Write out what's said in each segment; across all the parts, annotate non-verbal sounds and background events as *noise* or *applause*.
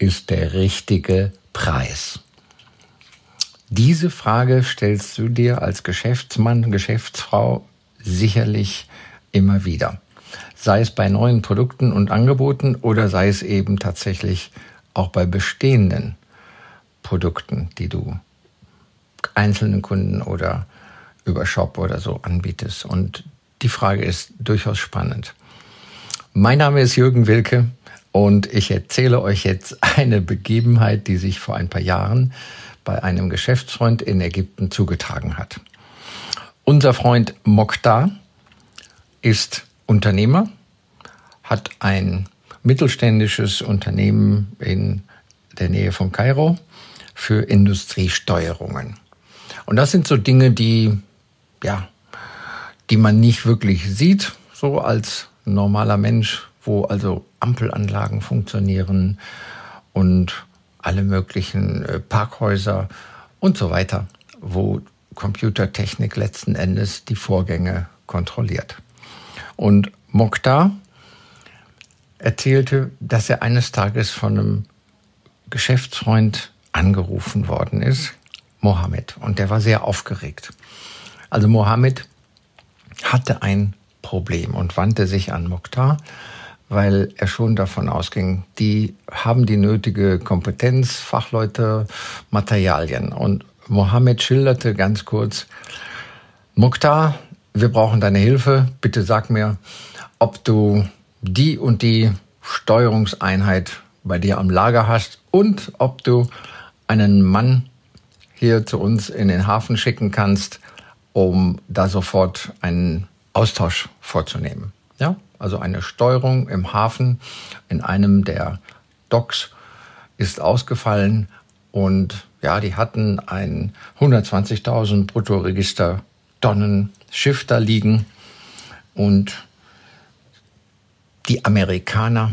ist der richtige Preis? Diese Frage stellst du dir als Geschäftsmann, Geschäftsfrau sicherlich immer wieder. Sei es bei neuen Produkten und Angeboten oder sei es eben tatsächlich auch bei bestehenden Produkten, die du einzelnen Kunden oder über Shop oder so anbietest. Und die Frage ist durchaus spannend. Mein Name ist Jürgen Wilke und ich erzähle euch jetzt *laughs* eine Begebenheit, die sich vor ein paar Jahren bei einem Geschäftsfreund in Ägypten zugetragen hat. Unser Freund Mokhtar ist Unternehmer, hat ein mittelständisches Unternehmen in der Nähe von Kairo für Industriesteuerungen. Und das sind so Dinge, die, ja, die man nicht wirklich sieht, so als normaler Mensch, wo also Ampelanlagen funktionieren und alle möglichen äh, Parkhäuser und so weiter, wo Computertechnik letzten Endes die Vorgänge kontrolliert. Und Mokhtar erzählte, dass er eines Tages von einem Geschäftsfreund angerufen worden ist, Mohammed, und der war sehr aufgeregt. Also Mohammed hatte ein Problem und wandte sich an Mokhtar weil er schon davon ausging, die haben die nötige Kompetenz, Fachleute, Materialien. Und Mohammed schilderte ganz kurz, Mukhtar, wir brauchen deine Hilfe. Bitte sag mir, ob du die und die Steuerungseinheit bei dir am Lager hast und ob du einen Mann hier zu uns in den Hafen schicken kannst, um da sofort einen Austausch vorzunehmen. Ja, also eine Steuerung im Hafen in einem der Docks ist ausgefallen und ja, die hatten ein 120.000 Bruttoregister Tonnen Schiff da liegen und die Amerikaner,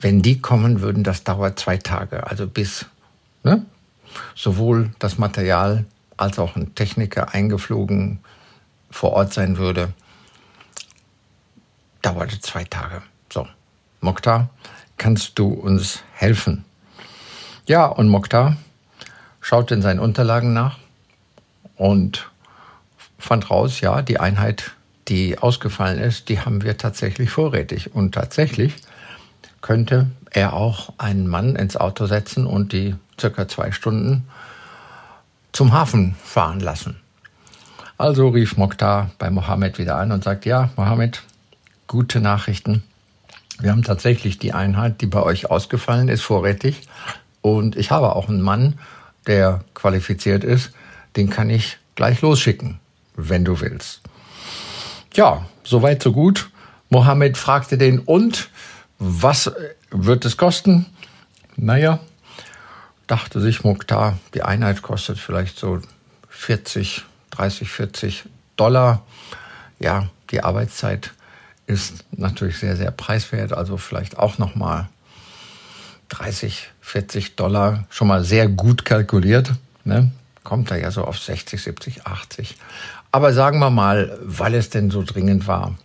wenn die kommen würden, das dauert zwei Tage, also bis ne, sowohl das Material als auch ein Techniker eingeflogen vor Ort sein würde dauerte zwei Tage. So, Mokhtar, kannst du uns helfen? Ja, und Mokhtar schaut in seinen Unterlagen nach und fand raus, ja, die Einheit, die ausgefallen ist, die haben wir tatsächlich vorrätig. Und tatsächlich könnte er auch einen Mann ins Auto setzen und die circa zwei Stunden zum Hafen fahren lassen. Also rief Mokhtar bei Mohammed wieder an und sagt, ja, Mohammed, gute Nachrichten. Wir haben tatsächlich die Einheit, die bei euch ausgefallen ist, vorrätig. Und ich habe auch einen Mann, der qualifiziert ist. Den kann ich gleich losschicken, wenn du willst. Ja, soweit, so gut. Mohammed fragte den, und was wird es kosten? Naja, dachte sich Mukhtar, die Einheit kostet vielleicht so 40, 30, 40 Dollar. Ja, die Arbeitszeit ist natürlich sehr, sehr preiswert. Also vielleicht auch nochmal 30, 40 Dollar schon mal sehr gut kalkuliert. Ne? Kommt da ja so auf 60, 70, 80. Aber sagen wir mal, weil es denn so dringend war,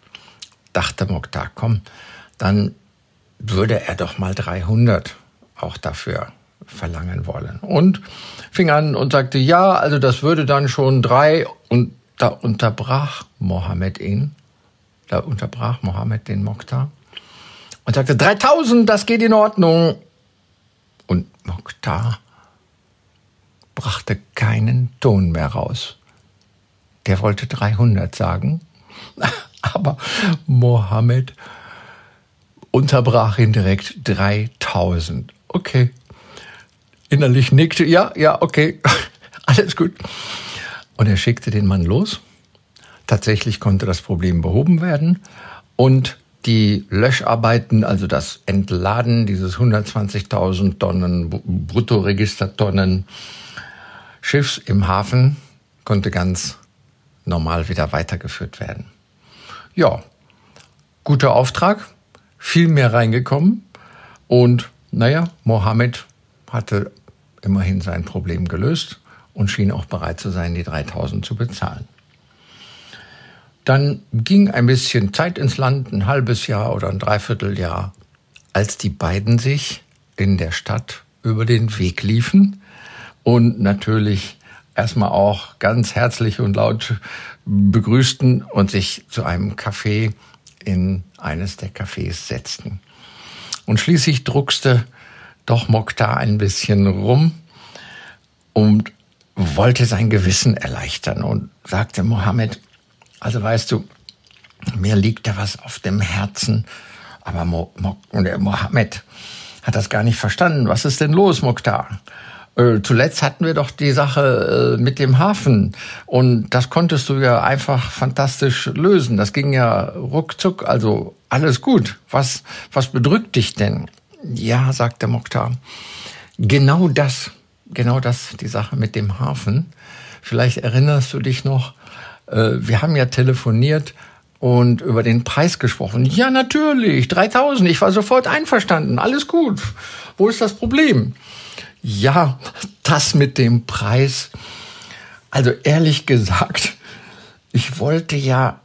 dachte Mokhtar, komm, dann würde er doch mal 300 auch dafür verlangen wollen. Und fing an und sagte, ja, also das würde dann schon drei. Und da unterbrach Mohammed ihn da unterbrach Mohammed den Mokhtar und sagte, 3000, das geht in Ordnung. Und Mokhtar brachte keinen Ton mehr raus. Der wollte 300 sagen, *laughs* aber Mohammed unterbrach ihn direkt 3000. Okay. Innerlich nickte, ja, ja, okay, *laughs* alles gut. Und er schickte den Mann los Tatsächlich konnte das Problem behoben werden und die Löscharbeiten, also das Entladen dieses 120.000 Tonnen Bruttoregistertonnen Schiffs im Hafen konnte ganz normal wieder weitergeführt werden. Ja, guter Auftrag, viel mehr reingekommen und naja, Mohammed hatte immerhin sein Problem gelöst und schien auch bereit zu sein, die 3000 zu bezahlen. Dann ging ein bisschen Zeit ins Land, ein halbes Jahr oder ein Dreivierteljahr, als die beiden sich in der Stadt über den Weg liefen und natürlich erstmal auch ganz herzlich und laut begrüßten und sich zu einem Café in eines der Cafés setzten. Und schließlich druckste doch Mokhtar ein bisschen rum und wollte sein Gewissen erleichtern und sagte Mohammed, also weißt du, mir liegt da was auf dem Herzen, aber Mo, Mo, Mohammed hat das gar nicht verstanden. Was ist denn los, Mokhtar? Äh, zuletzt hatten wir doch die Sache äh, mit dem Hafen und das konntest du ja einfach fantastisch lösen. Das ging ja ruckzuck, also alles gut. Was, was bedrückt dich denn? Ja, sagt der Mokhtar. Genau das, genau das, die Sache mit dem Hafen. Vielleicht erinnerst du dich noch, äh, wir haben ja telefoniert und über den Preis gesprochen. Ja, natürlich, 3000, ich war sofort einverstanden, alles gut. Wo ist das Problem? Ja, das mit dem Preis. Also ehrlich gesagt, ich wollte ja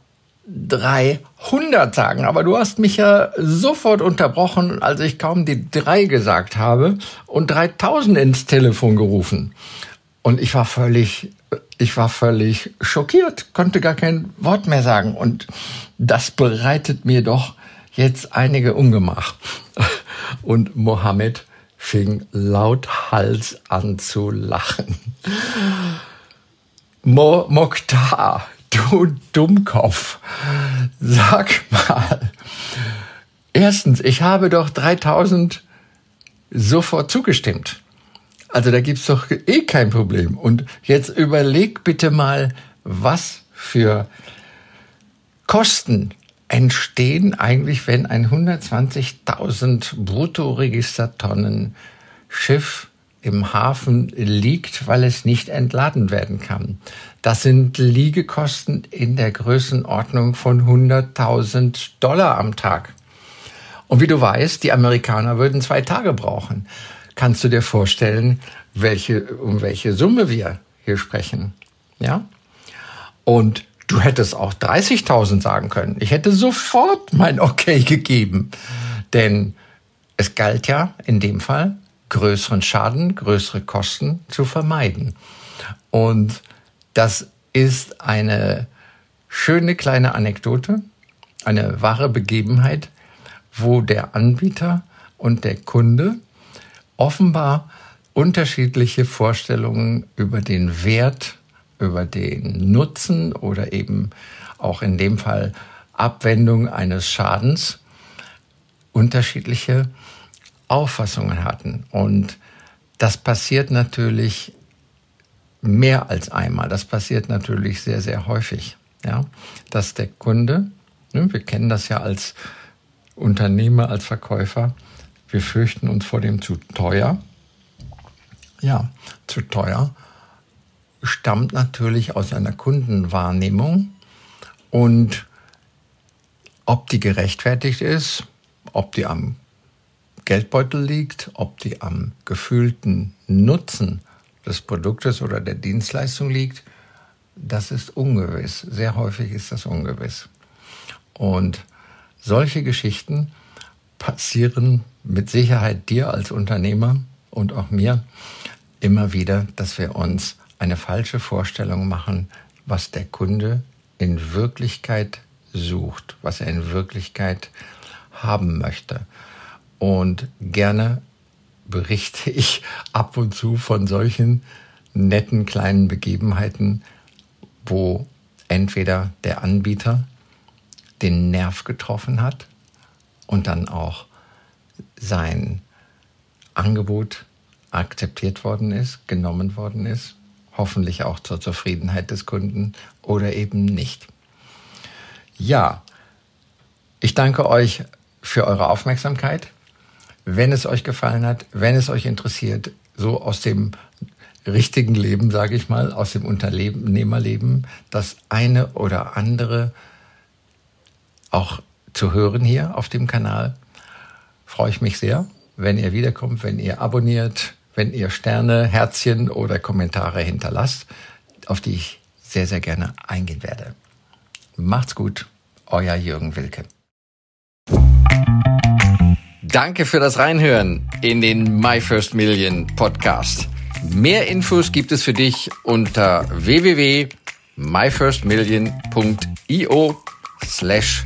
300 sagen, aber du hast mich ja sofort unterbrochen, als ich kaum die drei gesagt habe und 3000 ins Telefon gerufen. Und ich war völlig, ich war völlig schockiert, konnte gar kein Wort mehr sagen. Und das bereitet mir doch jetzt einige Ungemach. *laughs* Und Mohammed fing lauthals an zu lachen. Mo Mokhtar, du Dummkopf, sag mal. Erstens, ich habe doch 3000 sofort zugestimmt. Also da gibt's doch eh kein Problem. Und jetzt überleg bitte mal, was für Kosten entstehen eigentlich, wenn ein 120.000 Bruttoregistertonnen Schiff im Hafen liegt, weil es nicht entladen werden kann. Das sind Liegekosten in der Größenordnung von 100.000 Dollar am Tag. Und wie du weißt, die Amerikaner würden zwei Tage brauchen. Kannst du dir vorstellen, welche, um welche Summe wir hier sprechen? Ja? Und Du hättest auch 30.000 sagen können. Ich hätte sofort mein *laughs* Okay gegeben. Denn es galt ja in dem Fall, größeren Schaden, größere Kosten zu vermeiden. Und das ist eine schöne kleine Anekdote, eine wahre Begebenheit, wo der Anbieter und der Kunde offenbar unterschiedliche Vorstellungen über den Wert über den Nutzen oder eben auch in dem Fall Abwendung eines Schadens unterschiedliche Auffassungen hatten. Und das passiert natürlich mehr als einmal. Das passiert natürlich sehr, sehr häufig. Ja, dass der Kunde, ne, wir kennen das ja als Unternehmer, als Verkäufer, wir fürchten uns vor dem zu teuer. Ja, zu teuer stammt natürlich aus einer Kundenwahrnehmung und ob die gerechtfertigt ist, ob die am Geldbeutel liegt, ob die am gefühlten Nutzen des Produktes oder der Dienstleistung liegt, das ist ungewiss. Sehr häufig ist das ungewiss. Und solche Geschichten passieren mit Sicherheit dir als Unternehmer und auch mir immer wieder, dass wir uns eine falsche Vorstellung machen, was der Kunde in Wirklichkeit sucht, was er in Wirklichkeit haben möchte. Und gerne berichte ich ab und zu von solchen netten kleinen Begebenheiten, wo entweder der Anbieter den Nerv getroffen hat und dann auch sein Angebot akzeptiert worden ist, genommen worden ist hoffentlich auch zur Zufriedenheit des Kunden oder eben nicht. Ja, Ich danke euch für eure Aufmerksamkeit. Wenn es euch gefallen hat, wenn es euch interessiert, so aus dem richtigen Leben, sage ich mal, aus dem Unternehmerleben, das eine oder andere auch zu hören hier auf dem Kanal, freue ich mich sehr, wenn ihr wiederkommt, wenn ihr abonniert, wenn ihr Sterne, Herzchen oder Kommentare hinterlasst, auf die ich sehr, sehr gerne eingehen werde. Macht's gut, euer Jürgen Wilke. Danke für das Reinhören in den My First Million Podcast. Mehr Infos gibt es für dich unter www.myfirstmillion.io slash